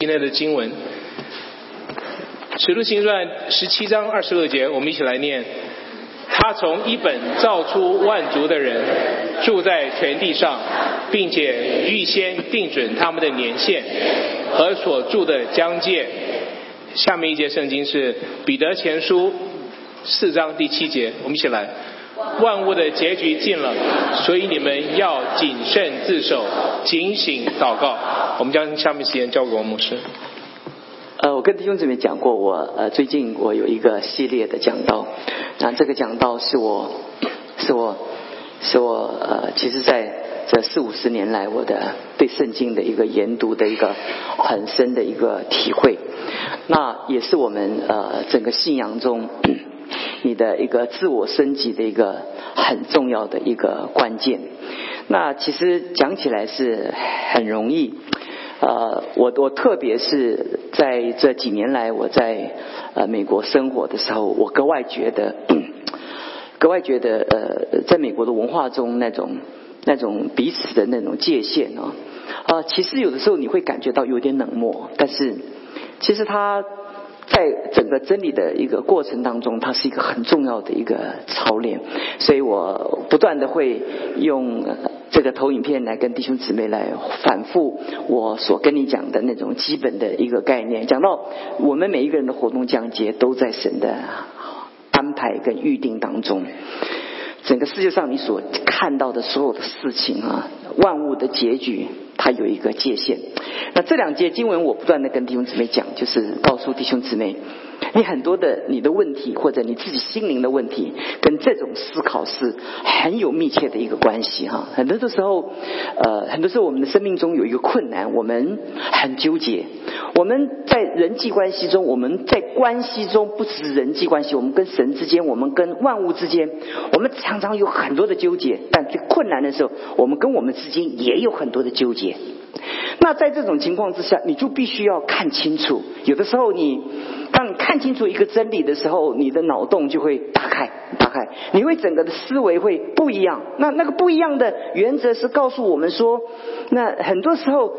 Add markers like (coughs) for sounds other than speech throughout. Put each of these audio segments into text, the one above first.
今天的经文，《使徒行传》十七章二十二节，我们一起来念：他从一本造出万族的人，住在全地上，并且预先定准他们的年限和所住的疆界。下面一节圣经是《彼得前书》四章第七节，我们一起来。万物的结局近了，所以你们要谨慎自守，警醒祷告。我们将下面时间交给王牧师。呃，我跟弟兄姊妹讲过，我呃最近我有一个系列的讲道，那这个讲道是我是我是我呃，其实在这四五十年来，我的对圣经的一个研读的一个很深的一个体会，那也是我们呃整个信仰中。你的一个自我升级的一个很重要的一个关键。那其实讲起来是很容易。呃，我我特别是在这几年来我在呃美国生活的时候，我格外觉得，(coughs) 格外觉得呃，在美国的文化中那种那种彼此的那种界限啊，啊，其实有的时候你会感觉到有点冷漠，但是其实他。在整个真理的一个过程当中，它是一个很重要的一个操练，所以我不断的会用这个投影片来跟弟兄姊妹来反复我所跟你讲的那种基本的一个概念。讲到我们每一个人的活动讲解都在神的安排跟预定当中，整个世界上你所看到的所有的事情啊，万物的结局。它有一个界限。那这两节经文，我不断的跟弟兄姊妹讲，就是告诉弟兄姊妹，你很多的你的问题，或者你自己心灵的问题，跟这种思考是很有密切的一个关系哈。很多的时候，呃，很多时候我们的生命中有一个困难，我们很纠结。我们在人际关系中，我们在关系中，不只是人际关系，我们跟神之间，我们跟万物之间，我们常常有很多的纠结。但最困难的时候，我们跟我们之间也有很多的纠结。那在这种情况之下，你就必须要看清楚。有的时候，你当你看清楚一个真理的时候，你的脑洞就会打开，打开，你会整个的思维会不一样。那那个不一样的原则是告诉我们说，那很多时候，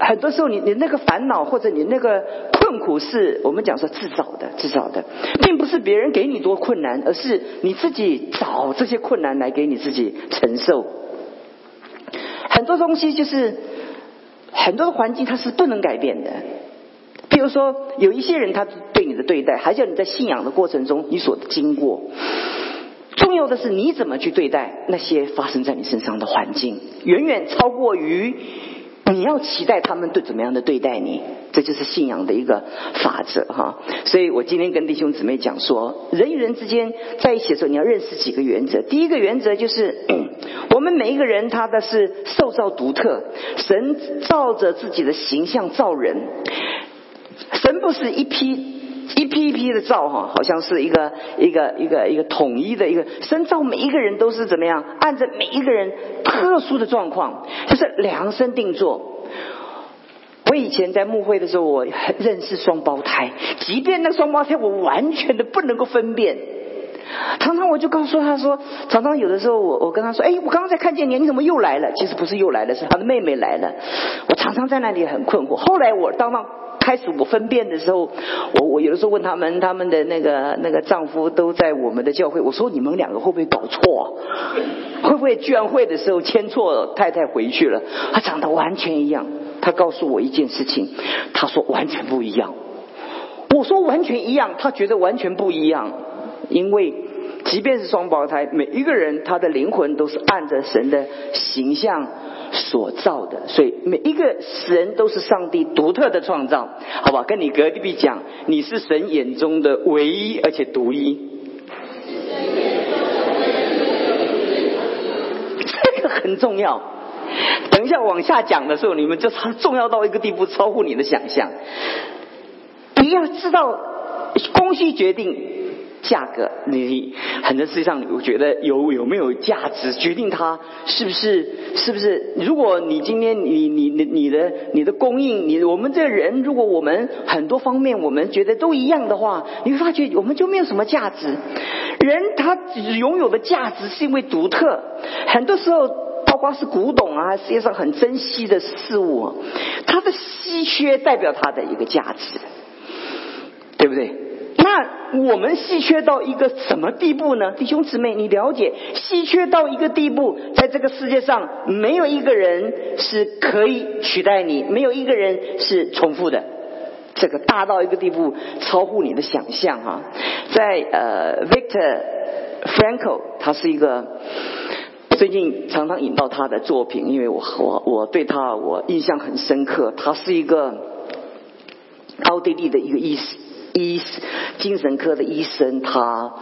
很多时候，你你那个烦恼或者你那个困苦，是我们讲说自找的，自找的，并不是别人给你多困难，而是你自己找这些困难来给你自己承受。很多东西就是很多的环境，它是不能改变的。比如说，有一些人他对你的对待，还叫你在信仰的过程中你所经过。重要的是你怎么去对待那些发生在你身上的环境，远远超过于。你要期待他们对怎么样的对待你，这就是信仰的一个法则哈。所以我今天跟弟兄姊妹讲说，人与人之间在一起的时候，你要认识几个原则。第一个原则就是，我们每一个人他的是塑造独特，神照着自己的形象造人，神不是一批。一批一批的造哈，好像是一个一个一个一个统一的一个深造每一个人都是怎么样？按着每一个人特殊的状况，就是量身定做。我以前在牧会的时候，我认识双胞胎，即便那双胞胎我完全的不能够分辨，常常我就告诉他说，常常有的时候我我跟他说，哎，我刚刚才看见你，你怎么又来了？其实不是又来了，是他的妹妹来了。我常常在那里很困惑。后来我当到。开始我分辨的时候，我我有的时候问他们，他们的那个那个丈夫都在我们的教会，我说你们两个会不会搞错？啊会不会聚会的时候牵错太太回去了？他长得完全一样。他告诉我一件事情，他说完全不一样。我说完全一样，他觉得完全不一样，因为即便是双胞胎，每一个人他的灵魂都是按着神的形象。所造的，所以每一个神都是上帝独特的创造，好吧？跟你隔壁讲，你是神眼中的唯一而且独一，这个很重要。等一下往下讲的时候，你们就重要到一个地步，超乎你的想象。你要知道，供需决定。价格，你很多实际上，我觉得有有没有价值，决定它是不是是不是。如果你今天你你你你的你的供应，你我们这人，如果我们很多方面我们觉得都一样的话，你会发觉我们就没有什么价值。人他拥有的价值是因为独特，很多时候。包括是古董啊，世界上很珍惜的事物，它的稀缺代表它的一个价值，对不对？那我们稀缺到一个什么地步呢？弟兄姊妹，你了解稀缺到一个地步，在这个世界上没有一个人是可以取代你，没有一个人是重复的。这个大到一个地步，超乎你的想象哈。在呃，Victor Frankl，他是一个最近常常引到他的作品，因为我我我对他我印象很深刻。他是一个奥地利的一个医医精神科的医生，他。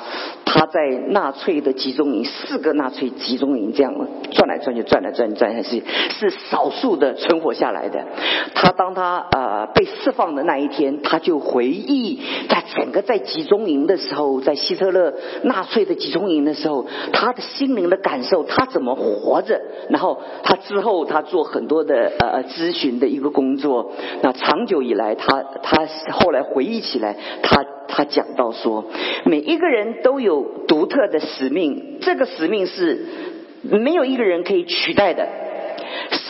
他在纳粹的集中营，四个纳粹集中营这样转来转去，转来转去，转还是是少数的存活下来的。他当他呃被释放的那一天，他就回忆在整个在集中营的时候，在希特勒纳粹的集中营的时候，他的心灵的感受，他怎么活着。然后他之后他做很多的呃咨询的一个工作。那长久以来，他他后来回忆起来，他。他讲到说，每一个人都有独特的使命，这个使命是没有一个人可以取代的。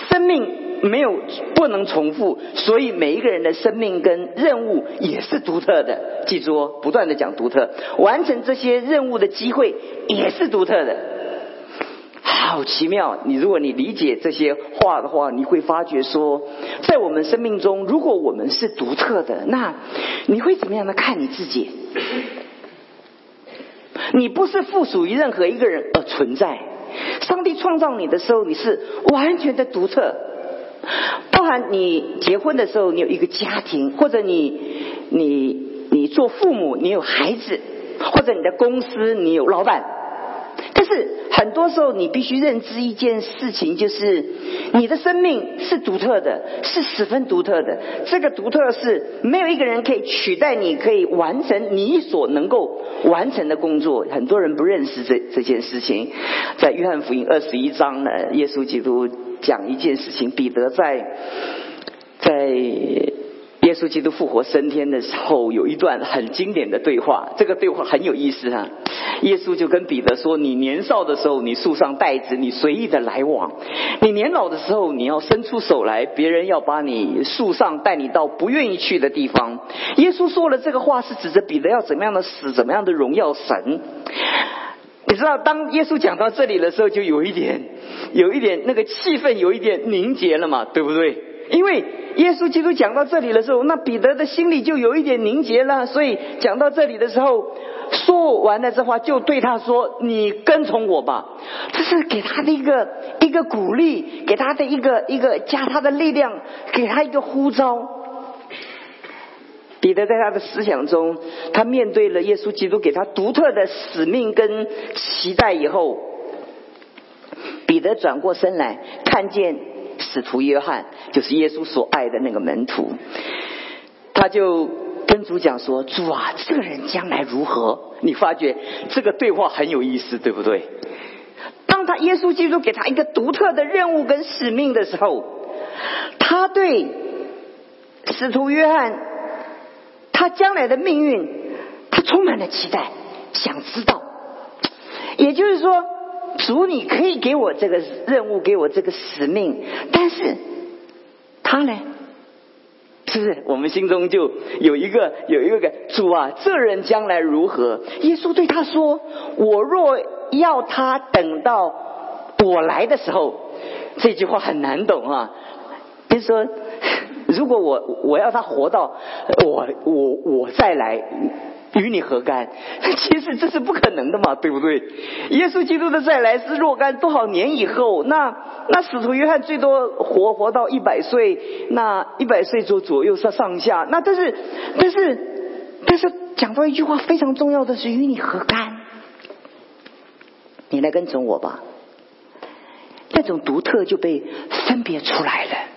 生命没有不能重复，所以每一个人的生命跟任务也是独特的。记住哦，不断的讲独特，完成这些任务的机会也是独特的。好奇妙！你如果你理解这些话的话，你会发觉说，在我们生命中，如果我们是独特的，那你会怎么样的看你自己？你不是附属于任何一个人而存在。上帝创造你的时候，你是完全的独特。包含你结婚的时候，你有一个家庭，或者你你你做父母，你有孩子，或者你的公司，你有老板。但是很多时候，你必须认知一件事情，就是你的生命是独特的，是十分独特的。这个独特是没有一个人可以取代，你可以完成你所能够完成的工作。很多人不认识这这件事情。在约翰福音二十一章呢，耶稣基督讲一件事情，彼得在在。耶稣基督复活升天的时候，有一段很经典的对话。这个对话很有意思啊。耶稣就跟彼得说：“你年少的时候，你束上带子，你随意的来往；你年老的时候，你要伸出手来，别人要把你束上，带你到不愿意去的地方。”耶稣说了这个话，是指着彼得要怎么样的死，怎么样的荣耀神。你知道，当耶稣讲到这里的时候，就有一点，有一点那个气氛，有一点凝结了嘛，对不对？因为耶稣基督讲到这里的时候，那彼得的心里就有一点凝结了。所以讲到这里的时候，说完了这话，就对他说：“你跟从我吧。”这是给他的一个一个鼓励，给他的一个一个加他的力量，给他一个呼召。彼得在他的思想中，他面对了耶稣基督给他独特的使命跟期待以后，彼得转过身来看见。使徒约翰就是耶稣所爱的那个门徒，他就跟主讲说：“主啊，这个人将来如何？”你发觉这个对话很有意思，对不对？当他耶稣基督给他一个独特的任务跟使命的时候，他对使徒约翰他将来的命运，他充满了期待，想知道。也就是说。主，你可以给我这个任务，给我这个使命，但是他呢？是不是我们心中就有一个有一个个主啊？这人将来如何？耶稣对他说：“我若要他等到我来的时候，这句话很难懂啊。就是说，(laughs) 如果我我要他活到我我我再来。”与你何干？(laughs) 其实这是不可能的嘛，对不对？耶稣基督的再来是若干多少年以后？那那使徒约翰最多活活到一百岁，那一百岁左左右上上下。那但是但是但是讲到一句话非常重要的是与你何干？你来跟从我吧，那种独特就被分别出来了。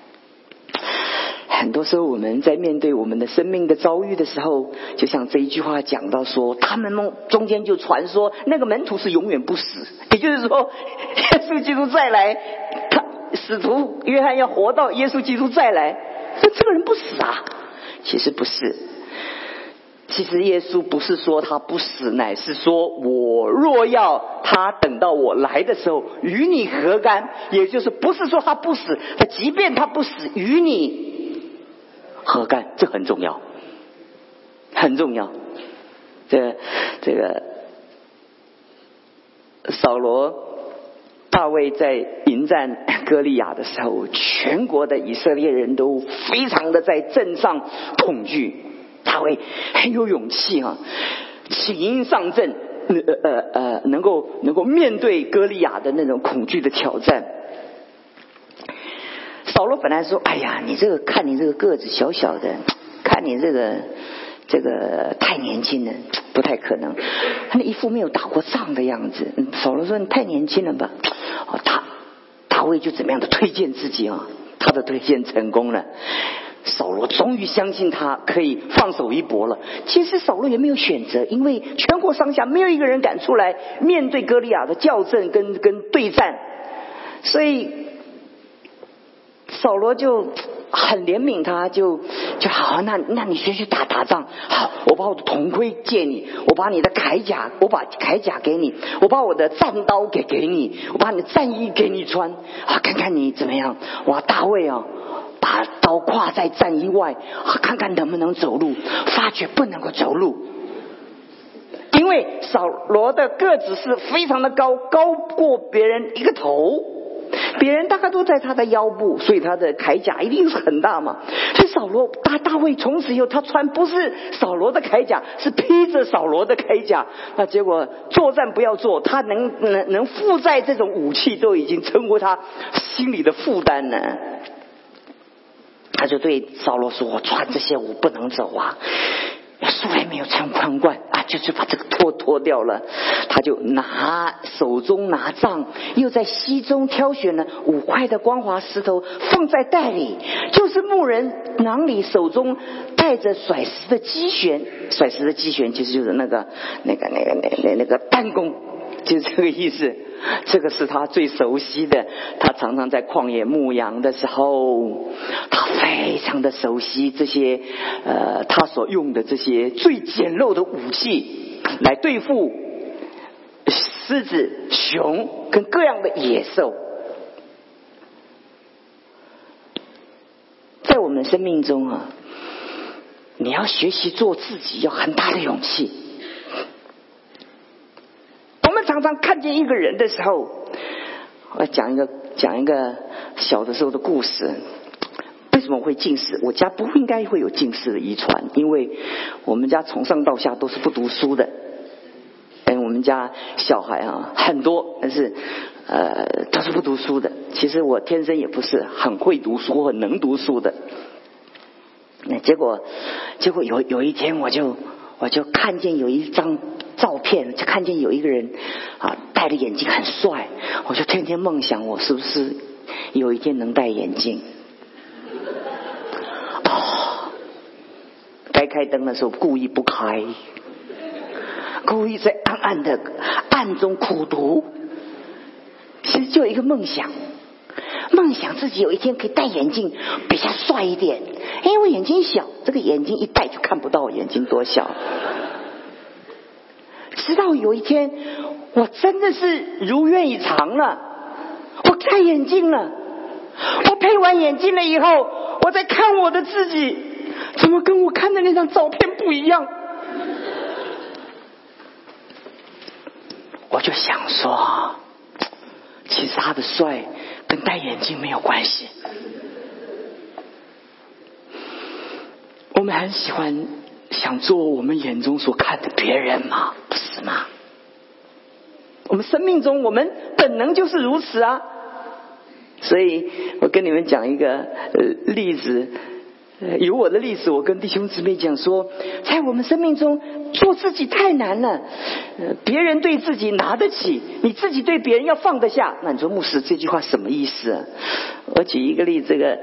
很多时候，我们在面对我们的生命的遭遇的时候，就像这一句话讲到说，他们中间就传说那个门徒是永远不死，(laughs) 也就是说，(laughs) 耶稣基督再来，他使徒约翰要活到耶稣基督再来，那这个人不死啊？其实不是，其实耶稣不是说他不死，乃是说我若要他等到我来的时候与你何干？也就是不是说他不死，他即便他不死与你何干？这很重要，很重要。这这个扫罗。大卫在迎战歌利亚的时候，全国的以色列人都非常的在阵上恐惧。大卫很有勇气啊，起营上阵，呃呃呃，能够能够面对歌利亚的那种恐惧的挑战。扫罗本来说：“哎呀，你这个看你这个个子小小的，(tsk) 看你这个。”这个太年轻了，(tsk) 不太可能。他那一副没有打过仗的样子。扫罗说：“你太年轻了吧？” (tsk) 哦，他大卫就怎么样的推荐自己啊？他的推荐成功了。扫罗终于相信他可以放手一搏了。其实扫罗也没有选择，因为全国上下没有一个人敢出来面对歌利亚的校正跟跟对战，所以扫罗就。很怜悯他，就就好，那那你先去打打仗。好，我把我的铜盔借你，我把你的铠甲，我把铠甲给你，我把我的战刀给给你，我把你的战衣给你穿。啊，看看你怎么样？哇，大卫啊，把刀挎在战衣外，看看能不能走路。发觉不能够走路，因为扫罗的个子是非常的高，高过别人一个头。别人大概都在他的腰部，所以他的铠甲一定是很大嘛。所以扫罗大大卫从此以后，他穿不是扫罗的铠甲，是披着扫罗的铠甲。那结果作战不要做，他能能能负载这种武器，都已经成为他心里的负担呢。他就对扫罗说：“我穿这些我不能走啊。”书还没有穿宽冠啊，就是把这个脱脱掉了。他就拿手中拿杖，又在溪中挑选了五块的光滑石头，放在袋里，就是牧人囊里手中带着甩石的机旋，甩石的机旋其实就是那个那个那个那那那个弹弓，(laughs) 就这个意思。这个是他最熟悉的，他常常在旷野牧羊的时候，他非常的熟悉这些呃，他所用的这些最简陋的武器来对付狮子、熊跟各样的野兽。在我们生命中啊，你要学习做自己，要很大的勇气。常常看见一个人的时候，我讲一个讲一个小的时候的故事。为什么会近视？我家不应该会有近视的遗传，因为我们家从上到下都是不读书的。哎，我们家小孩啊很多，但是呃都是不读书的。其实我天生也不是很会读书、很能读书的。那结果结果有有一天，我就我就看见有一张。照片就看见有一个人啊戴着眼镜很帅，我就天天梦想我是不是有一天能戴眼镜。哦，该开灯的时候故意不开，故意在暗暗的暗中苦读。其实就一个梦想，梦想自己有一天可以戴眼镜比较帅一点。因为眼睛小，这个眼睛一戴就看不到我眼睛多小。直到有一天，我真的是如愿以偿了，我戴眼镜了。我配完眼镜了以后，我在看我的自己，怎么跟我看的那张照片不一样？我就想说，其实他的帅跟戴眼镜没有关系。我们很喜欢想做我们眼中所看的别人嘛。嘛？我们生命中，我们本能就是如此啊。所以我跟你们讲一个呃例子。有我的例子，我跟弟兄姊妹讲说，在我们生命中做自己太难了。别人对自己拿得起，你自己对别人要放得下。那你说牧师这句话什么意思？啊？我举一个例子，这个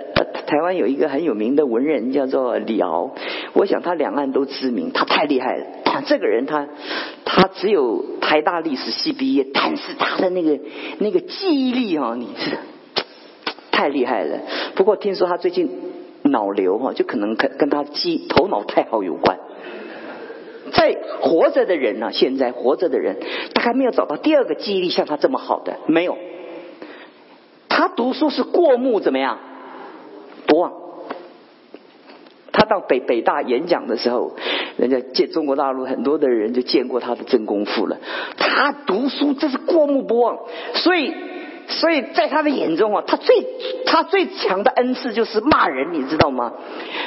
台湾有一个很有名的文人叫做李敖，我想他两岸都知名，他太厉害了。这个人他他只有台大历史系毕业，但是他的那个那个记忆力啊，你是太厉害了。不过听说他最近。脑瘤哈，就可能跟跟他记头脑太好有关。在活着的人呢，现在活着的人，他还没有找到第二个记忆力像他这么好的，没有。他读书是过目怎么样？不忘。他到北北大演讲的时候，人家见中国大陆很多的人就见过他的真功夫了。他读书这是过目不忘，所以。所以在他的眼中啊，他最他最强的恩赐就是骂人，你知道吗？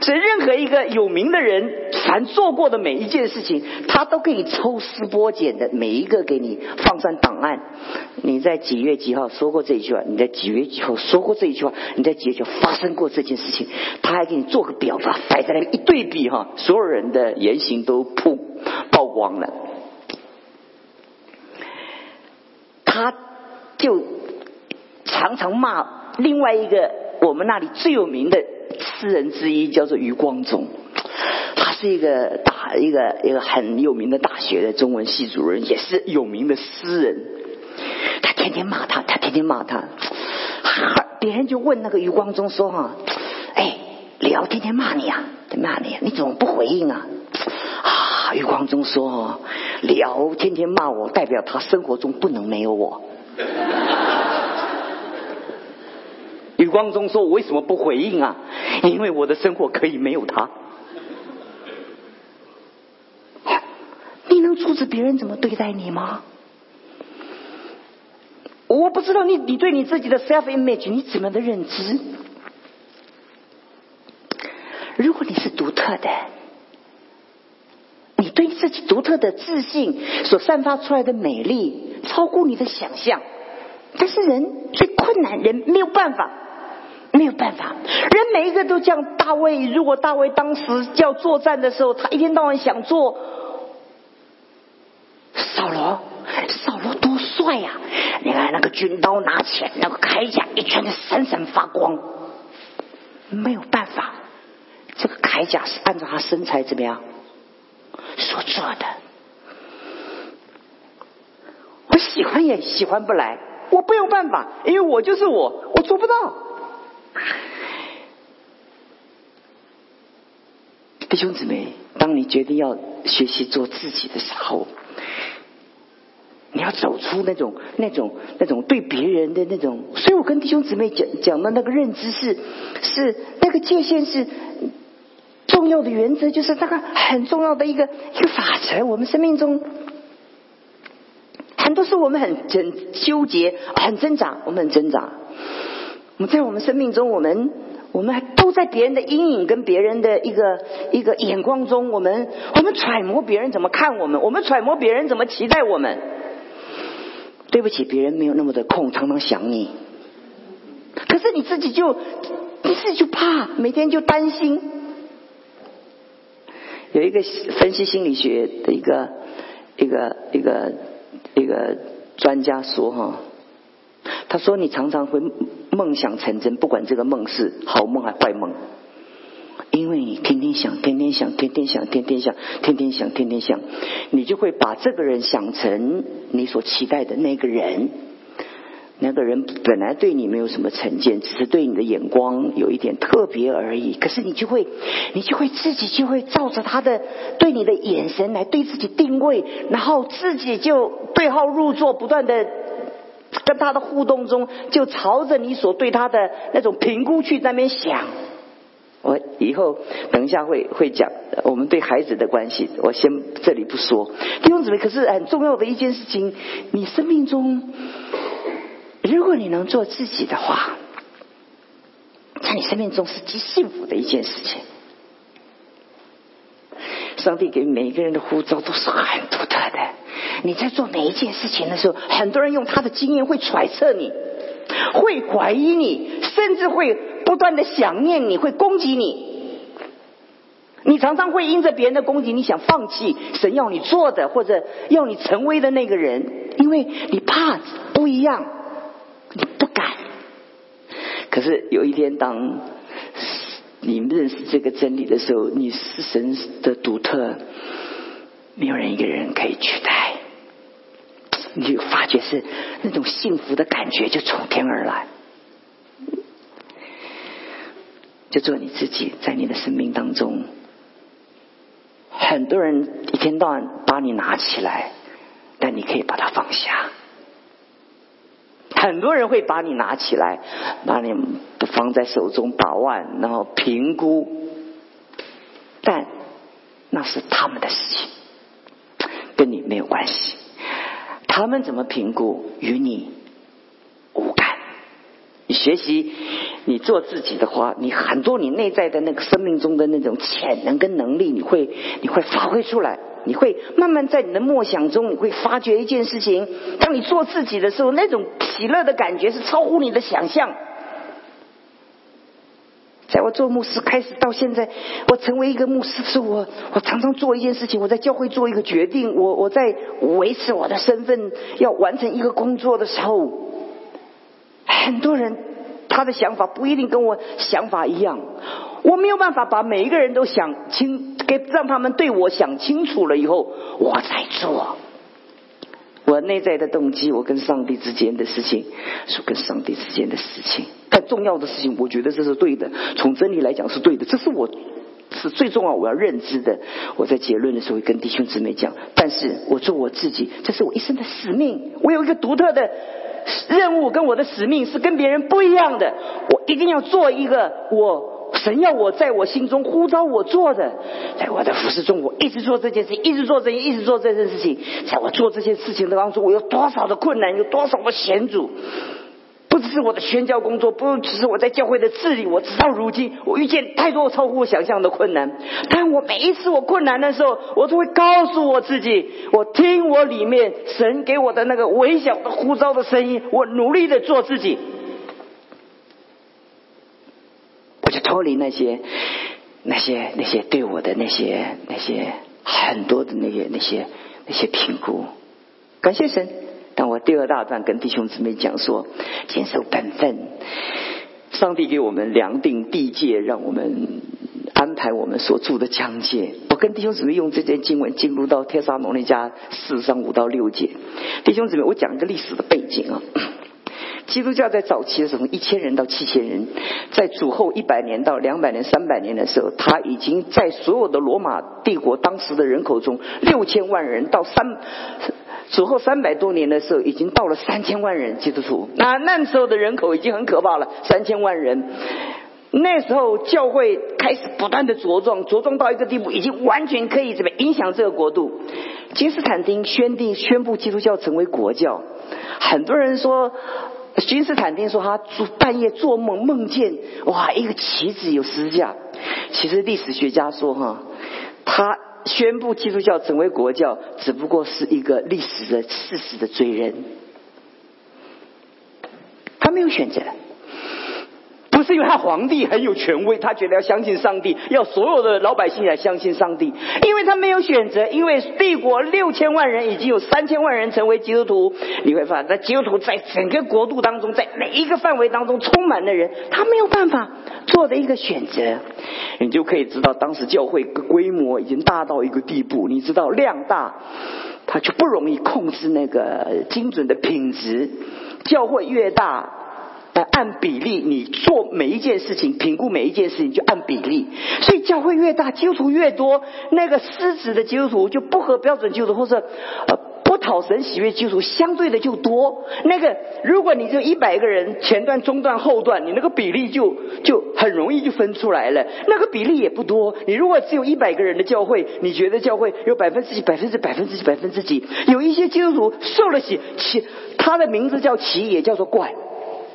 所以任何一个有名的人，凡做过的每一件事情，他都可以抽丝剥茧的每一个给你放上档案。你在几月几号说过这一句话？你在几月几号说过这一句话？你在几月几号发生过这件事情？他还给你做个表，把摆在那一对比哈，所有人的言行都曝曝光了。他就。常常骂另外一个我们那里最有名的诗人之一，叫做余光中。他是一个大一个一个很有名的大学的中文系主任，也是有名的诗人。他天天骂他，他天天骂他。别人就问那个余光中说：“哈，哎，李敖天天骂你啊，骂你，你怎么不回应啊？”啊，余光中说：“聊天天骂我，代表他生活中不能没有我。”余光中说：“我为什么不回应啊？因为我的生活可以没有他。你能阻止别人怎么对待你吗？我不知道你，你对你自己的 self image 你怎么的认知？如果你是独特的，你对自己独特的自信所散发出来的美丽，超过你的想象。但是人最困难，人没有办法。”没有办法，人每一个都像大卫。如果大卫当时要作战的时候，他一天到晚想做扫罗，扫罗多帅呀！你看那个军刀拿起来，那个铠甲一圈的闪闪发光。没有办法，这个铠甲是按照他身材怎么样所做的。我喜欢也喜欢不来，我没有办法，因为我就是我，我做不到。弟兄姊妹，当你决定要学习做自己的时候，你要走出那种、那种、那种对别人的那种。所以我跟弟兄姊妹讲讲的那个认知是，是那个界限是重要的原则，就是那个很重要的一个一个法则。我们生命中很多时候我们很很纠结、很挣扎，我们很挣扎。我们在我们生命中，我们。我们还都在别人的阴影跟别人的一个一个眼光中，我们我们揣摩别人怎么看我们，我们揣摩别人怎么期待我们。对不起，别人没有那么的空，常常想你。可是你自己就你自己就怕，每天就担心。有一个分析心理学的一个一个一个一个专家说哈。他说：“你常常会梦想成真，不管这个梦是好梦还坏梦，因为你天天想，天天想，天天想，天天想，天天想，天天想，你就会把这个人想成你所期待的那个人。那个人本来对你没有什么成见，只是对你的眼光有一点特别而已。可是你就会，你就会自己就会照着他的对你的眼神来对自己定位，然后自己就对号入座，不断的。”跟他的互动中，就朝着你所对他的那种评估去那边想。我以后等一下会会讲我们对孩子的关系，我先这里不说。弟兄姊妹，可是很重要的一件事情，你生命中，如果你能做自己的话，在你生命中是极幸福的一件事情。上帝给每一个人的呼召都是很独特的。你在做每一件事情的时候，很多人用他的经验会揣测你，会怀疑你，甚至会不断的想念你，会攻击你。你常常会因着别人的攻击，你想放弃神要你做的或者要你成为的那个人，因为你怕不一样，你不敢。可是有一天，当你认识这个真理的时候，你是神的独特，没有人一个人可以取代。你就发觉是那种幸福的感觉就从天而来，就做你自己，在你的生命当中，很多人一天到晚把你拿起来，但你可以把它放下。很多人会把你拿起来，把你放在手中把玩，然后评估，但那是他们的事情，跟你没有关系。他们怎么评估，与你无感。你学习，你做自己的话，你很多你内在的那个生命中的那种潜能跟能力，你会你会发挥出来。你会慢慢在你的默想中，你会发觉一件事情：当你做自己的时候，那种喜乐的感觉是超乎你的想象。在我做牧师开始到现在，我成为一个牧师的时候，我我常常做一件事情，我在教会做一个决定，我我在维持我的身份，要完成一个工作的时候，很多人他的想法不一定跟我想法一样，我没有办法把每一个人都想清，给让他们对我想清楚了以后，我再做。我内在的动机，我跟上帝之间的事情，是跟上帝之间的事情。但重要的事情，我觉得这是对的。从真理来讲是对的，这是我是最重要我要认知的。我在结论的时候会跟弟兄姊妹讲，但是我做我自己，这是我一生的使命。我有一个独特的任务，跟我的使命是跟别人不一样的。我一定要做一个我。神要我在我心中呼召我做的，在我的服饰中，我一直做这件事，一直做这件，一直做这件事情。在我做这件事情的当中，我有多少的困难，有多少的险阻？不只是我的宣教工作，不只是我在教会的治理。我直到如今，我遇见太多超乎我想象的困难。但我每一次我困难的时候，我都会告诉我自己：我听我里面神给我的那个微小的呼召的声音，我努力的做自己。就脱离那些、那些、那些对我的那些、那些很多的那些、那些、那些评估。感谢神，当我第二大段跟弟兄姊妹讲说，坚守本分，上帝给我们量定地界，让我们安排我们所住的疆界。我跟弟兄姊妹用这件经文进入到天沙农那家四章五到六节。弟兄姊妹，我讲一个历史的背景啊。基督教在早期的时候，一千人到七千人，在主后一百年到两百年、三百年的时候，他已经在所有的罗马帝国当时的人口中，六千万人到三主后三百多年的时候，已经到了三千万人基督徒。那那时候的人口已经很可怕了，三千万人。那时候教会开始不断的茁壮，茁壮到一个地步，已经完全可以怎么影响这个国度。金斯坦丁宣定宣布基督教成为国教，很多人说。君士坦丁说他做半夜做梦梦见哇一个旗子有十字架，其实历史学家说哈，他宣布基督教成为国教只不过是一个历史的事实的罪人，他没有选择。是因为他皇帝很有权威，他觉得要相信上帝，要所有的老百姓来相信上帝。因为他没有选择，因为帝国六千万人已经有三千万人成为基督徒，你会发现，在基督徒在整个国度当中，在每一个范围当中充满的人，他没有办法做的一个选择。你就可以知道，当时教会规模已经大到一个地步，你知道量大，他就不容易控制那个精准的品质。教会越大。按比例，你做每一件事情，评估每一件事情就按比例。所以教会越大，基督徒越多，那个失职的基督徒就不合标准基督徒，或者呃不讨神喜悦基督徒，相对的就多。那个如果你就一百个人，前段、中段、后段，你那个比例就就很容易就分出来了。那个比例也不多。你如果只有一百个人的教会，你觉得教会有百分之几、百分之百分之几、百分之几？有一些基督徒受了洗，其他的名字叫奇，也叫做怪。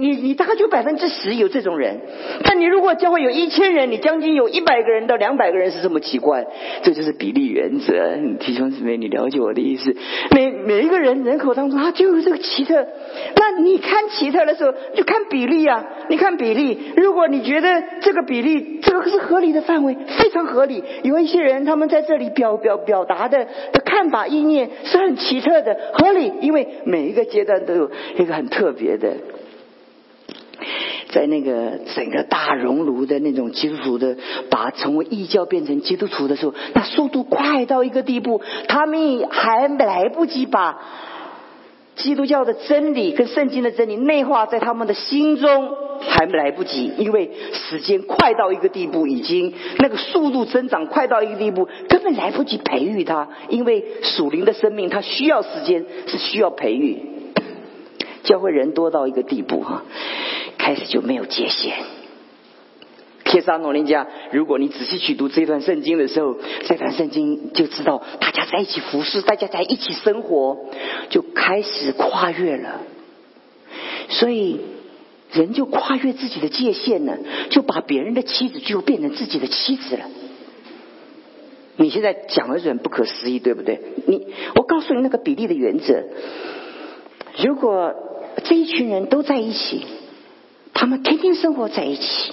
你你大概就百分之十有这种人，但你如果教会有一千人，你将近有一百个人到两百个人是这么奇怪，这就是比例原则。弟兄姊妹，你了解我的意思？每每一个人人口当中，他就有这个奇特。那你看奇特的时候，就看比例啊。你看比例，如果你觉得这个比例这个是合理的范围，非常合理。有一些人他们在这里表表表达的的看法意念是很奇特的，合理，因为每一个阶段都有一个很特别的。在那个整个大熔炉的那种基督徒的，把成为异教变成基督徒的时候，那速度快到一个地步，他们还来不及把基督教的真理跟圣经的真理内化在他们的心中还来不及，因为时间快到一个地步，已经那个速度增长快到一个地步，根本来不及培育他。因为属灵的生命，它需要时间，是需要培育。教会人多到一个地步哈，开始就没有界限。帖撒罗尼迦，如果你仔细去读这段圣经的时候，这段圣经就知道，大家在一起服侍，大家在一起生活，就开始跨越了。所以人就跨越自己的界限了，就把别人的妻子就变成自己的妻子了。你现在讲的很不可思议，对不对？你，我告诉你那个比例的原则：如果这一群人都在一起，他们天天生活在一起。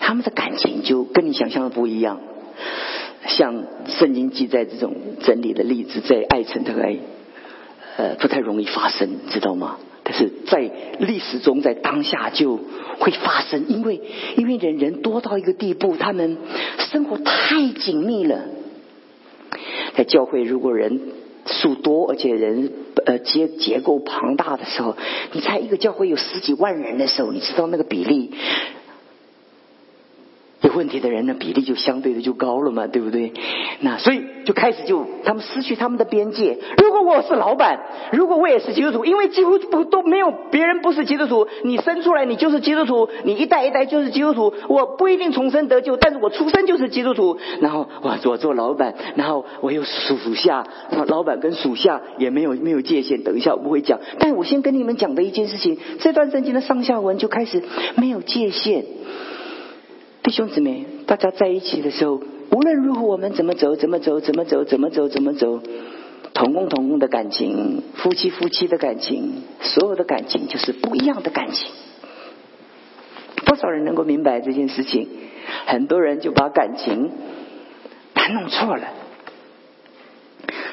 他们的感情就跟你想象的不一样，像圣经记载这种真理的例子，在爱城大概呃不太容易发生，知道吗？但是在历史中，在当下就会发生，因为因为人人多到一个地步，他们生活太紧密了。在教会，如果人数多，而且人呃结结构庞大的时候，你猜一个教会有十几万人的时候，你知道那个比例？有问题的人呢比例就相对的就高了嘛，对不对？那所以就开始就他们失去他们的边界。如果我是老板，如果我也是基督徒，因为几乎不都没有别人不是基督徒，你生出来你就是基督徒，你一代一代就是基督徒。我不一定重生得救，但是我出生就是基督徒。然后我我做老板，然后我有属下，老板跟属下也没有没有界限。等一下我不会讲，但我先跟你们讲的一件事情，这段圣经的上下文就开始没有界限。弟兄姊妹，大家在一起的时候，无论如何，我们怎么走，怎么走，怎么走，怎么走，怎么走，同工同工的感情，夫妻夫妻的感情，所有的感情就是不一样的感情。多少人能够明白这件事情？很多人就把感情他弄错了。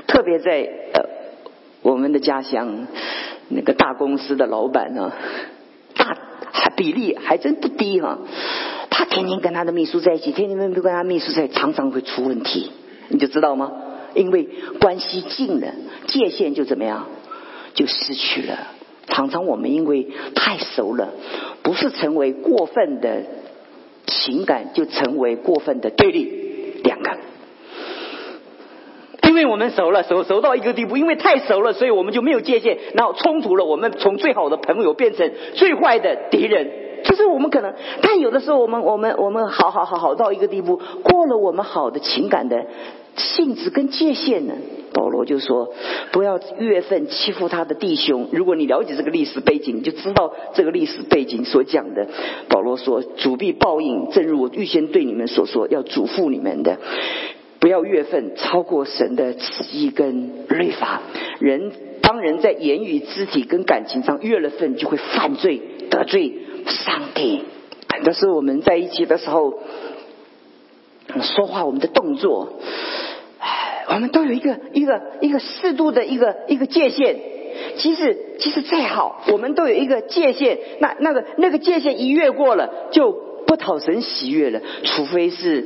特别在呃我们的家乡，那个大公司的老板呢，大还比例还真不低哈。他天天跟他的秘书在一起，天天跟跟他秘书在，常常会出问题，你就知道吗？因为关系近了，界限就怎么样，就失去了。常常我们因为太熟了，不是成为过分的情感，就成为过分的对立两个。因为我们熟了，熟熟到一个地步，因为太熟了，所以我们就没有界限，然后冲突了，我们从最好的朋友变成最坏的敌人。就是我们可能，但有的时候我们我们我们好好好好到一个地步，过了我们好的情感的性质跟界限呢。保罗就说，不要月份欺负他的弟兄。如果你了解这个历史背景，你就知道这个历史背景所讲的。保罗说，主必报应，正如我预先对你们所说，要嘱咐你们的，不要月份超过神的旨意跟律法。人当人在言语、肢体跟感情上越了份，就会犯罪得罪。上帝，但是我们在一起的时候，说话我们的动作，我们都有一个一个一个适度的一个一个界限。其实其实再好，我们都有一个界限。那那个那个界限一越过了，就不讨神喜悦了。除非是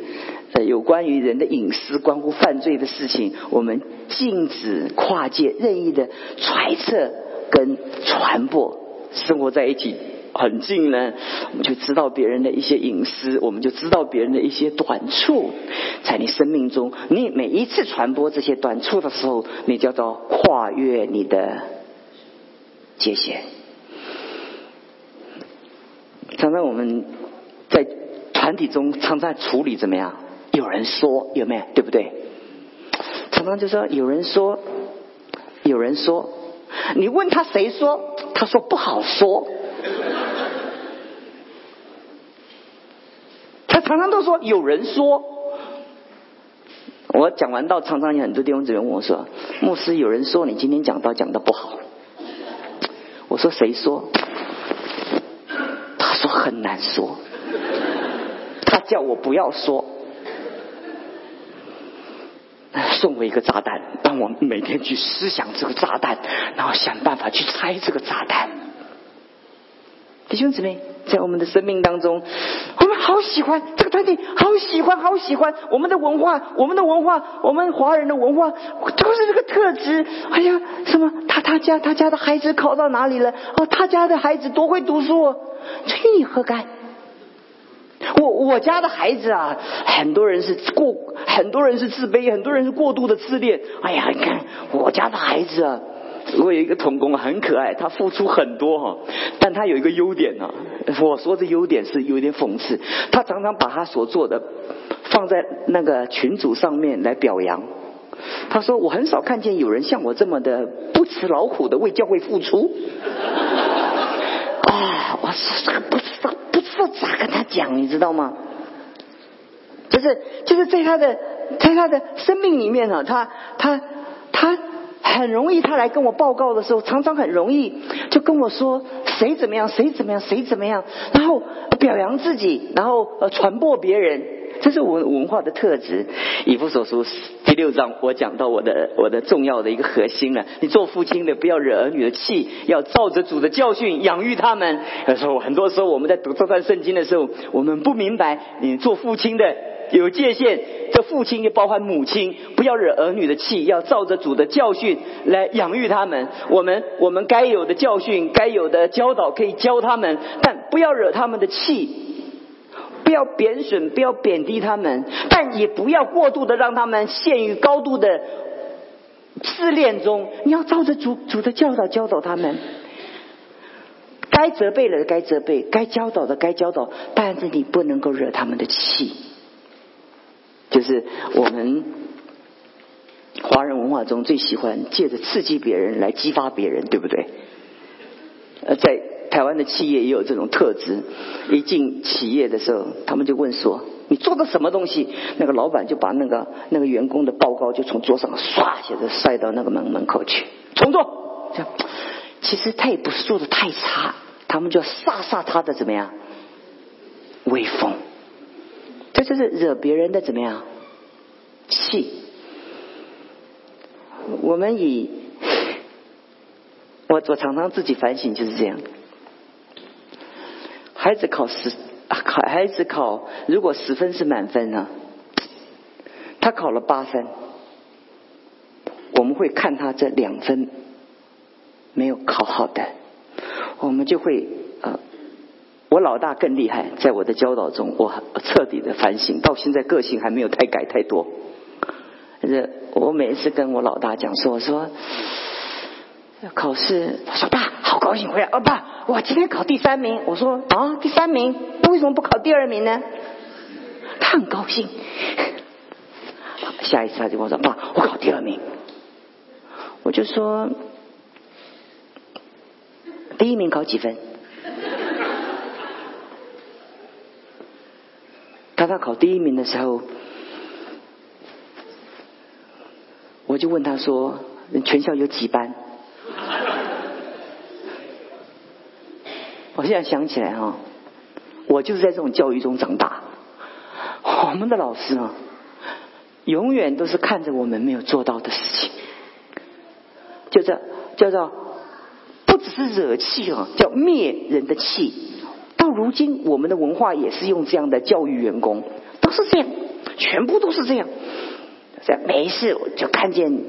呃有关于人的隐私、关乎犯罪的事情，我们禁止跨界任意的揣测跟传播。生活在一起。很近呢，我们就知道别人的一些隐私，我们就知道别人的一些短处，在你生命中，你每一次传播这些短处的时候，你叫做跨越你的界限。常常我们在团体中常常处理怎么样？有人说有没有？对不对？常常就说有人说，有人说，你问他谁说？他说不好说。(laughs) 他常常都说有人说，我讲完到常常有很多弟兄姊妹问我说：“牧师，有人说你今天讲道讲的不好。”我说：“谁说？”他说：“很难说。”他叫我不要说，送我一个炸弹，让我每天去思想这个炸弹，然后想办法去拆这个炸弹。弟兄姊妹，在我们的生命当中，我们好喜欢这个团体，好喜欢，好喜欢我们的文化，我们的文化，我们华人的文化都是这个特质。哎呀，什么他他家他家的孩子考到哪里了？哦，他家的孩子多会读书，哦，吹你何干？我我家的孩子啊，很多人是过，很多人是自卑，很多人是过度的自恋。哎呀，你看我家的孩子啊。我有一个童工很可爱，他付出很多哈，但他有一个优点呢。我说的优点是有点讽刺，他常常把他所做的放在那个群组上面来表扬。他说我很少看见有人像我这么的不辞劳苦的为教会付出。(laughs) 啊，我这个不知道不知道咋跟他讲，你知道吗？就是就是在他的在他的生命里面呢，他他他。很容易，他来跟我报告的时候，常常很容易就跟我说谁怎么样，谁怎么样，谁怎么样，然后表扬自己，然后呃传播别人，这是我文化的特质。以弗所书第六章，我讲到我的我的重要的一个核心了。你做父亲的，不要惹儿女的气，要照着主的教训养育他们。有时候很多时候我们在读这段圣经的时候，我们不明白你做父亲的。有界限，这父亲也包含母亲，不要惹儿女的气，要照着主的教训来养育他们。我们我们该有的教训，该有的教导可以教他们，但不要惹他们的气，不要贬损，不要贬低他们，但也不要过度的让他们陷于高度的自恋中。你要照着主主的教导教导他们，该责备的该责备，该教导的该教导，但是你不能够惹他们的气。就是我们华人文化中最喜欢借着刺激别人来激发别人，对不对？呃，在台湾的企业也有这种特质。一进企业的时候，他们就问说：“你做的什么东西？”那个老板就把那个那个员工的报告就从桌上唰一下就摔到那个门门口去，重做。这样，其实他也不是做的太差，他们就要杀杀他的怎么样威风。这就是惹别人的怎么样气？我们以 (coughs) 我我常常自己反省就是这样。孩子考十考孩子考，如果十分是满分呢，他考了八分，我们会看他这两分没有考好的，我们就会。我老大更厉害，在我的教导中，我彻底的反省，到现在个性还没有太改太多。我每一次跟我老大讲说，我说考试，他说爸好高兴回来，哦爸，我今天考第三名。我说啊第三名，那为什么不考第二名呢？他很高兴。下一次他就跟我说爸，我考第二名。我就说第一名考几分？他考第一名的时候，我就问他说：“全校有几班？” (laughs) 我现在想起来哈，我就是在这种教育中长大。我们的老师啊，永远都是看着我们没有做到的事情，就这叫做不只是惹气啊，叫灭人的气。到如今，我们的文化也是用这样的教育员工，都是这样，全部都是这样。在没事，我就看见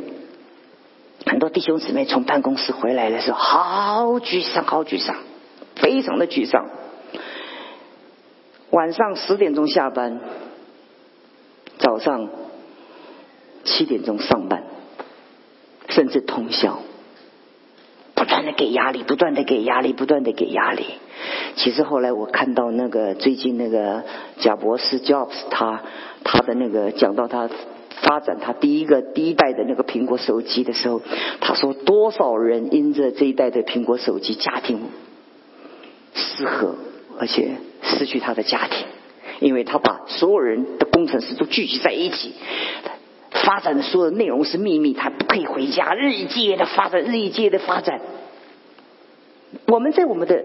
很多弟兄姊妹从办公室回来的时候，好沮丧，好沮丧，非常的沮丧。晚上十点钟下班，早上七点钟上班，甚至通宵。断的给压力，不断的给压力，不断的给压力。其实后来我看到那个最近那个贾博士 Jobs，他他的那个讲到他发展他第一个第一代的那个苹果手机的时候，他说多少人因着这一代的苹果手机家庭失和，而且失去他的家庭，因为他把所有人的工程师都聚集在一起。发展的所有的内容是秘密，他不可以回家。日以继夜的发展，日以继夜的发展。我们在我们的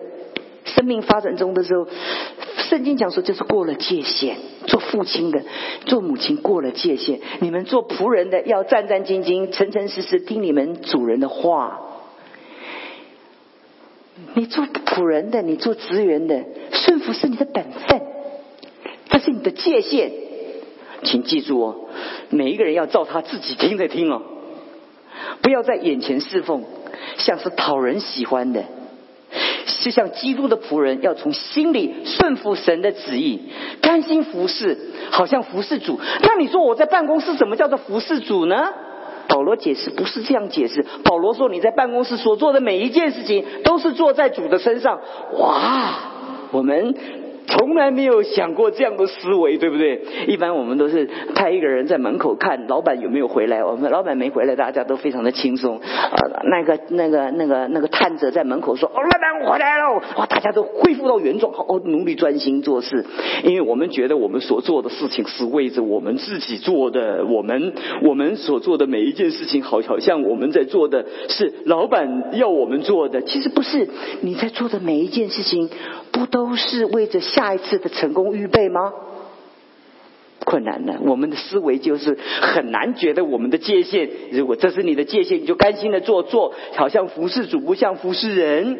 生命发展中的时候，圣经讲说就是过了界限。做父亲的，做母亲过了界限。你们做仆人的要战战兢兢、诚诚实实听你们主人的话。你做仆人的，你做职员的，顺服是你的本分。这是你的界限。请记住哦，每一个人要照他自己听着听哦，不要在眼前侍奉，像是讨人喜欢的。是像基督的仆人，要从心里顺服神的旨意，甘心服侍，好像服侍主。那你说我在办公室怎么叫做服侍主呢？保罗解释不是这样解释。保罗说你在办公室所做的每一件事情，都是做在主的身上。哇，我们。从来没有想过这样的思维，对不对？一般我们都是派一个人在门口看老板有没有回来。我们老板没回来，大家都非常的轻松。啊，那个、那个、那个、那个探子在门口说：“哦，老板我回来了。”哇，大家都恢复到原状，好努力专心做事。因为我们觉得我们所做的事情是为着我们自己做的，我们我们所做的每一件事情，好好像我们在做的是老板要我们做的。其实不是，你在做的每一件事情，不都是为着。下一次的成功预备吗？困难的，我们的思维就是很难觉得我们的界限。如果这是你的界限，你就甘心的做做，好像服侍主不像服侍人。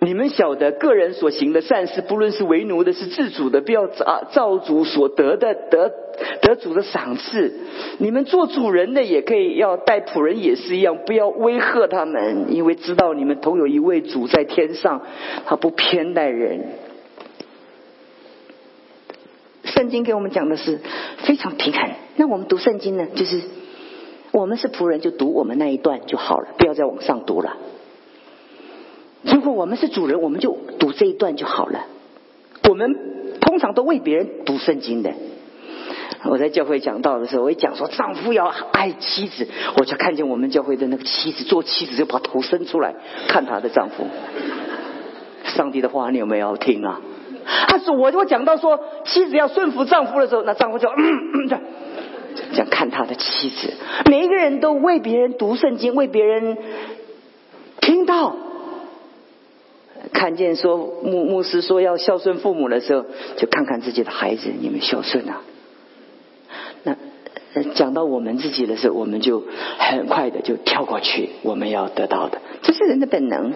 你们晓得，个人所行的善事，不论是为奴的，是自主的，不要造造主所得的得得主的赏赐。你们做主人的也可以要待仆人也是一样，不要威吓他们，因为知道你们同有一位主在天上，他不偏待人。圣经给我们讲的是非常平衡。那我们读圣经呢，就是我们是仆人，就读我们那一段就好了，不要再往上读了。我们是主人，我们就读这一段就好了。我们通常都为别人读圣经的。我在教会讲道的时候，我一讲说丈夫要爱妻子，我就看见我们教会的那个妻子做妻子就把头伸出来看她的丈夫。上帝的话你有没有听啊？他说我我讲到说妻子要顺服丈夫的时候，那丈夫就嗯这样看他的妻子。每一个人都为别人读圣经，为别人听到。看见说牧牧师说要孝顺父母的时候，就看看自己的孩子你们孝顺啊。那讲到我们自己的时候，我们就很快的就跳过去，我们要得到的，这是人的本能。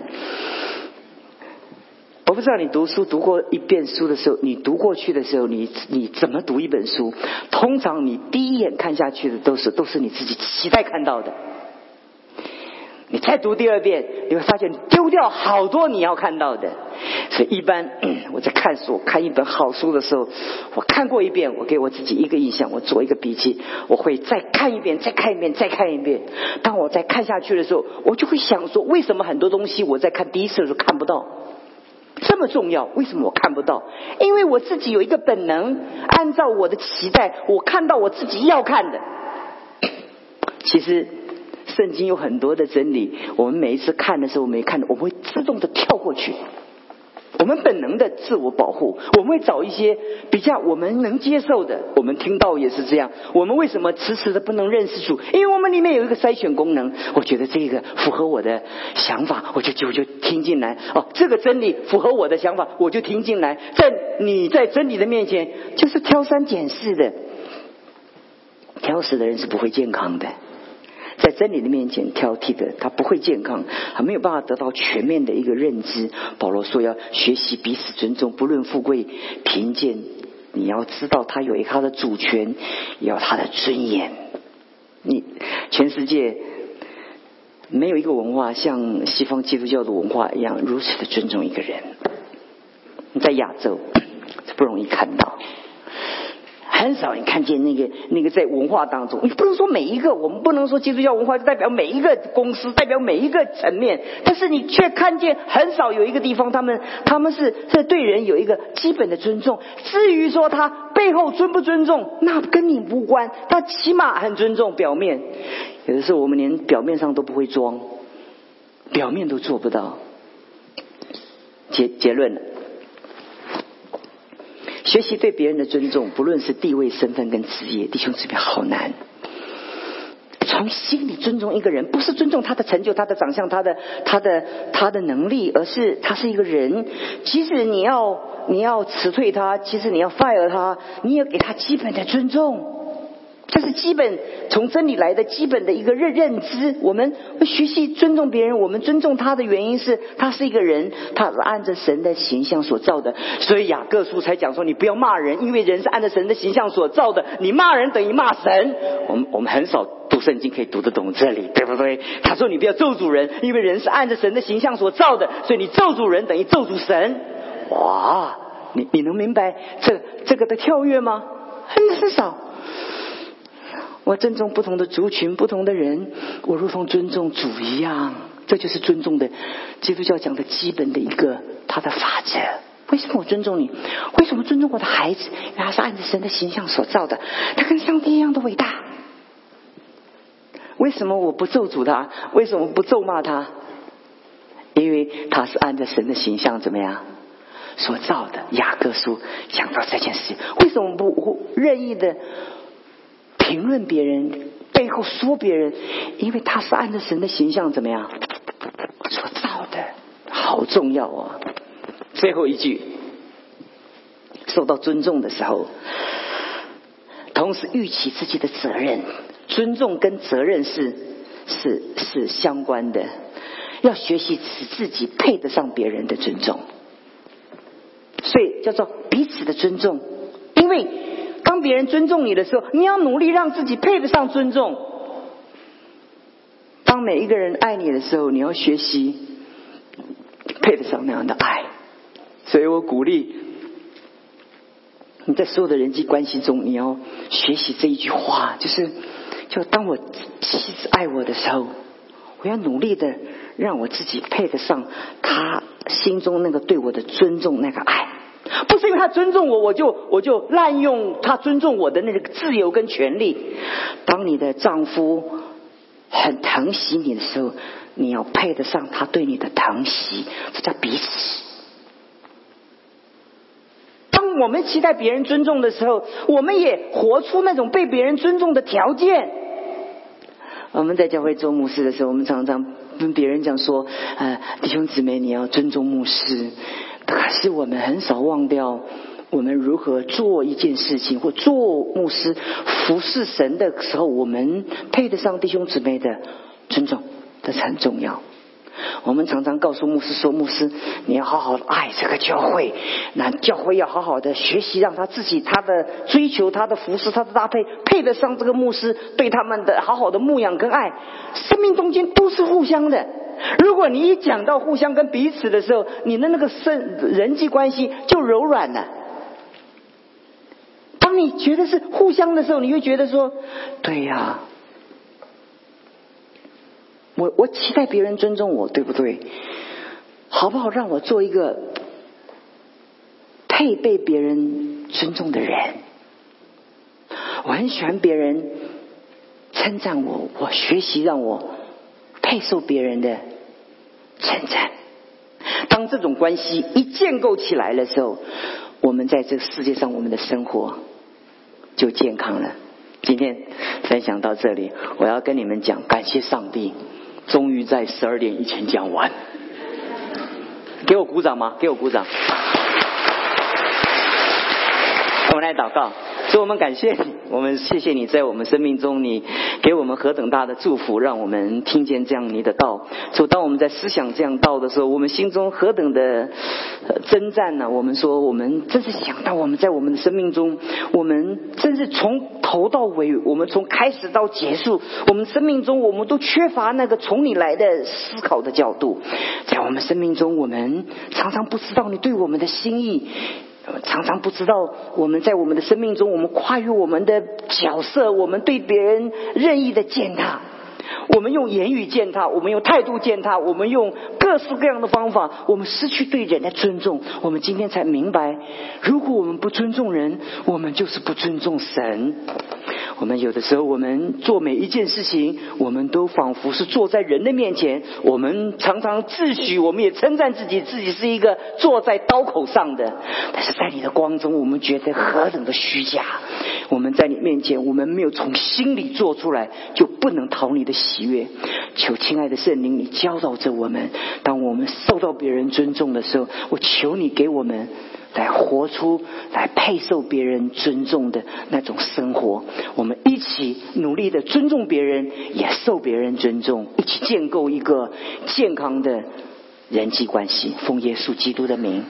我不知道你读书读过一遍书的时候，你读过去的时候，你你怎么读一本书？通常你第一眼看下去的都是都是你自己期待看到的。你再读第二遍，你会发现丢掉好多你要看到的。所以一般 (clears throat) 我在看书、看一本好书的时候，我看过一遍，我给我自己一个印象，我做一个笔记，我会再看一遍、再看一遍、再看一遍。当我再看下去的时候，我就会想说：为什么很多东西我在看第一次的时候看不到？这么重要，为什么我看不到？因为我自己有一个本能，按照我的期待，我看到我自己要看的。其实。圣经有很多的真理，我们每一次看的时候，我们看，我们会自动的跳过去。我们本能的自我保护，我们会找一些比较我们能接受的。我们听到也是这样。我们为什么迟迟的不能认识主？因为我们里面有一个筛选功能。我觉得这个符合我的想法，我就就就听进来。哦，这个真理符合我的想法，我就听进来。在你在真理的面前，就是挑三拣四的，挑食的人是不会健康的。在真理的面前挑剔的，他不会健康，他没有办法得到全面的一个认知。保罗说要学习彼此尊重，不论富贵贫贱，你要知道他有一他的主权，要他的尊严。你全世界没有一个文化像西方基督教的文化一样如此的尊重一个人。你在亚洲 (coughs) 不容易看到。很少你看见那个那个在文化当中，你不能说每一个，我们不能说基督教文化就代表每一个公司，代表每一个层面，但是你却看见很少有一个地方，他们他们是在对人有一个基本的尊重。至于说他背后尊不尊重，那跟你无关，他起码很尊重表面。有的时候我们连表面上都不会装，表面都做不到。结结论。学习对别人的尊重，不论是地位、身份跟职业，弟兄姊妹好难。从心里尊重一个人，不是尊重他的成就、他的长相、他的、他的、他的能力，而是他是一个人。即使你要你要辞退他，即使你要 fire 他，你也给他基本的尊重。这是基本从真理来的基本的一个认认知。我们学习尊重别人，我们尊重他的原因是他是一个人，他是按着神的形象所造的。所以雅各书才讲说，你不要骂人，因为人是按着神的形象所造的。你骂人等于骂神。我们我们很少读圣经可以读得懂这里，对不对？他说你不要咒诅人，因为人是按着神的形象所造的，所以你咒诅人等于咒诅神。哇，你你能明白这这个的跳跃吗？很少。我尊重不同的族群、不同的人，我如同尊重主一样，这就是尊重的基督教讲的基本的一个他的法则。为什么我尊重你？为什么尊重我的孩子？因为他是按着神的形象所造的，他跟上帝一样的伟大。为什么我不咒诅他？为什么不咒骂他？因为他是按着神的形象怎么样所造的？雅各书讲到这件事，为什么不任意的？评论别人，背后说别人，因为他是按照神的形象怎么样所造的，好重要哦！最后一句，受到尊重的时候，同时预期自己的责任，尊重跟责任是是是相关的，要学习使自己配得上别人的尊重，所以叫做彼此的尊重，因为。当别人尊重你的时候，你要努力让自己配得上尊重。当每一个人爱你的时候，你要学习配得上那样的爱。所以我鼓励你在所有的人际关系中，你要学习这一句话，就是：就当我妻子爱我的时候，我要努力的让我自己配得上他心中那个对我的尊重，那个爱。不是因为他尊重我，我就我就滥用他尊重我的那个自由跟权利。当你的丈夫很疼惜你的时候，你要配得上他对你的疼惜，这叫彼此。当我们期待别人尊重的时候，我们也活出那种被别人尊重的条件。我们在教会做牧师的时候，我们常常跟别人讲说：“呃，弟兄姊妹，你要尊重牧师。”可是我们很少忘掉，我们如何做一件事情，或做牧师服侍神的时候，我们配得上弟兄姊妹的尊重，这是很重要。我们常常告诉牧师说：“牧师，你要好好的爱这个教会，那教会要好好的学习，让他自己他的追求、他的服侍、他的搭配，配得上这个牧师对他们的好好的牧养跟爱。生命中间都是互相的。”如果你一讲到互相跟彼此的时候，你的那个生人际关系就柔软了。当你觉得是互相的时候，你会觉得说：“对呀，我我期待别人尊重我，对不对？好不好？让我做一个配被别人尊重的人。我很喜欢别人称赞我，我学习让我配受别人的。”称赞。当这种关系一建构起来的时候，我们在这个世界上，我们的生活就健康了。今天分享到这里，我要跟你们讲，感谢上帝，终于在十二点以前讲完。给我鼓掌吗？给我鼓掌。我们来祷告。所以我们感谢，我们谢谢你在我们生命中，你给我们何等大的祝福，让我们听见这样你的道。就当我们在思想这样道的时候，我们心中何等的征战呢？我们说，我们真是想到我们在我们的生命中，我们真是从头到尾，我们从开始到结束，我们生命中我们都缺乏那个从你来的思考的角度。在我们生命中，我们常常不知道你对我们的心意。常常不知道我们在我们的生命中，我们跨越我们的角色，我们对别人任意的践踏，我们用言语践踏，我们用态度践踏，我们用各式各样的方法，我们失去对人的尊重。我们今天才明白，如果我们不尊重人，我们就是不尊重神。我们有的时候，我们做每一件事情，我们都仿佛是坐在人的面前。我们常常自诩，我们也称赞自己，自己是一个坐在刀口上的。但是在你的光中，我们觉得何等的虚假。我们在你面前，我们没有从心里做出来，就不能讨你的的喜悦。求亲爱的圣灵，你教导着我们。当我们受到别人尊重的时候，我求你给我们来活出来配受别人尊重的那种生活。我们一起努力的尊重别人，也受别人尊重，一起建构一个健康的人际关系。奉耶稣基督的名。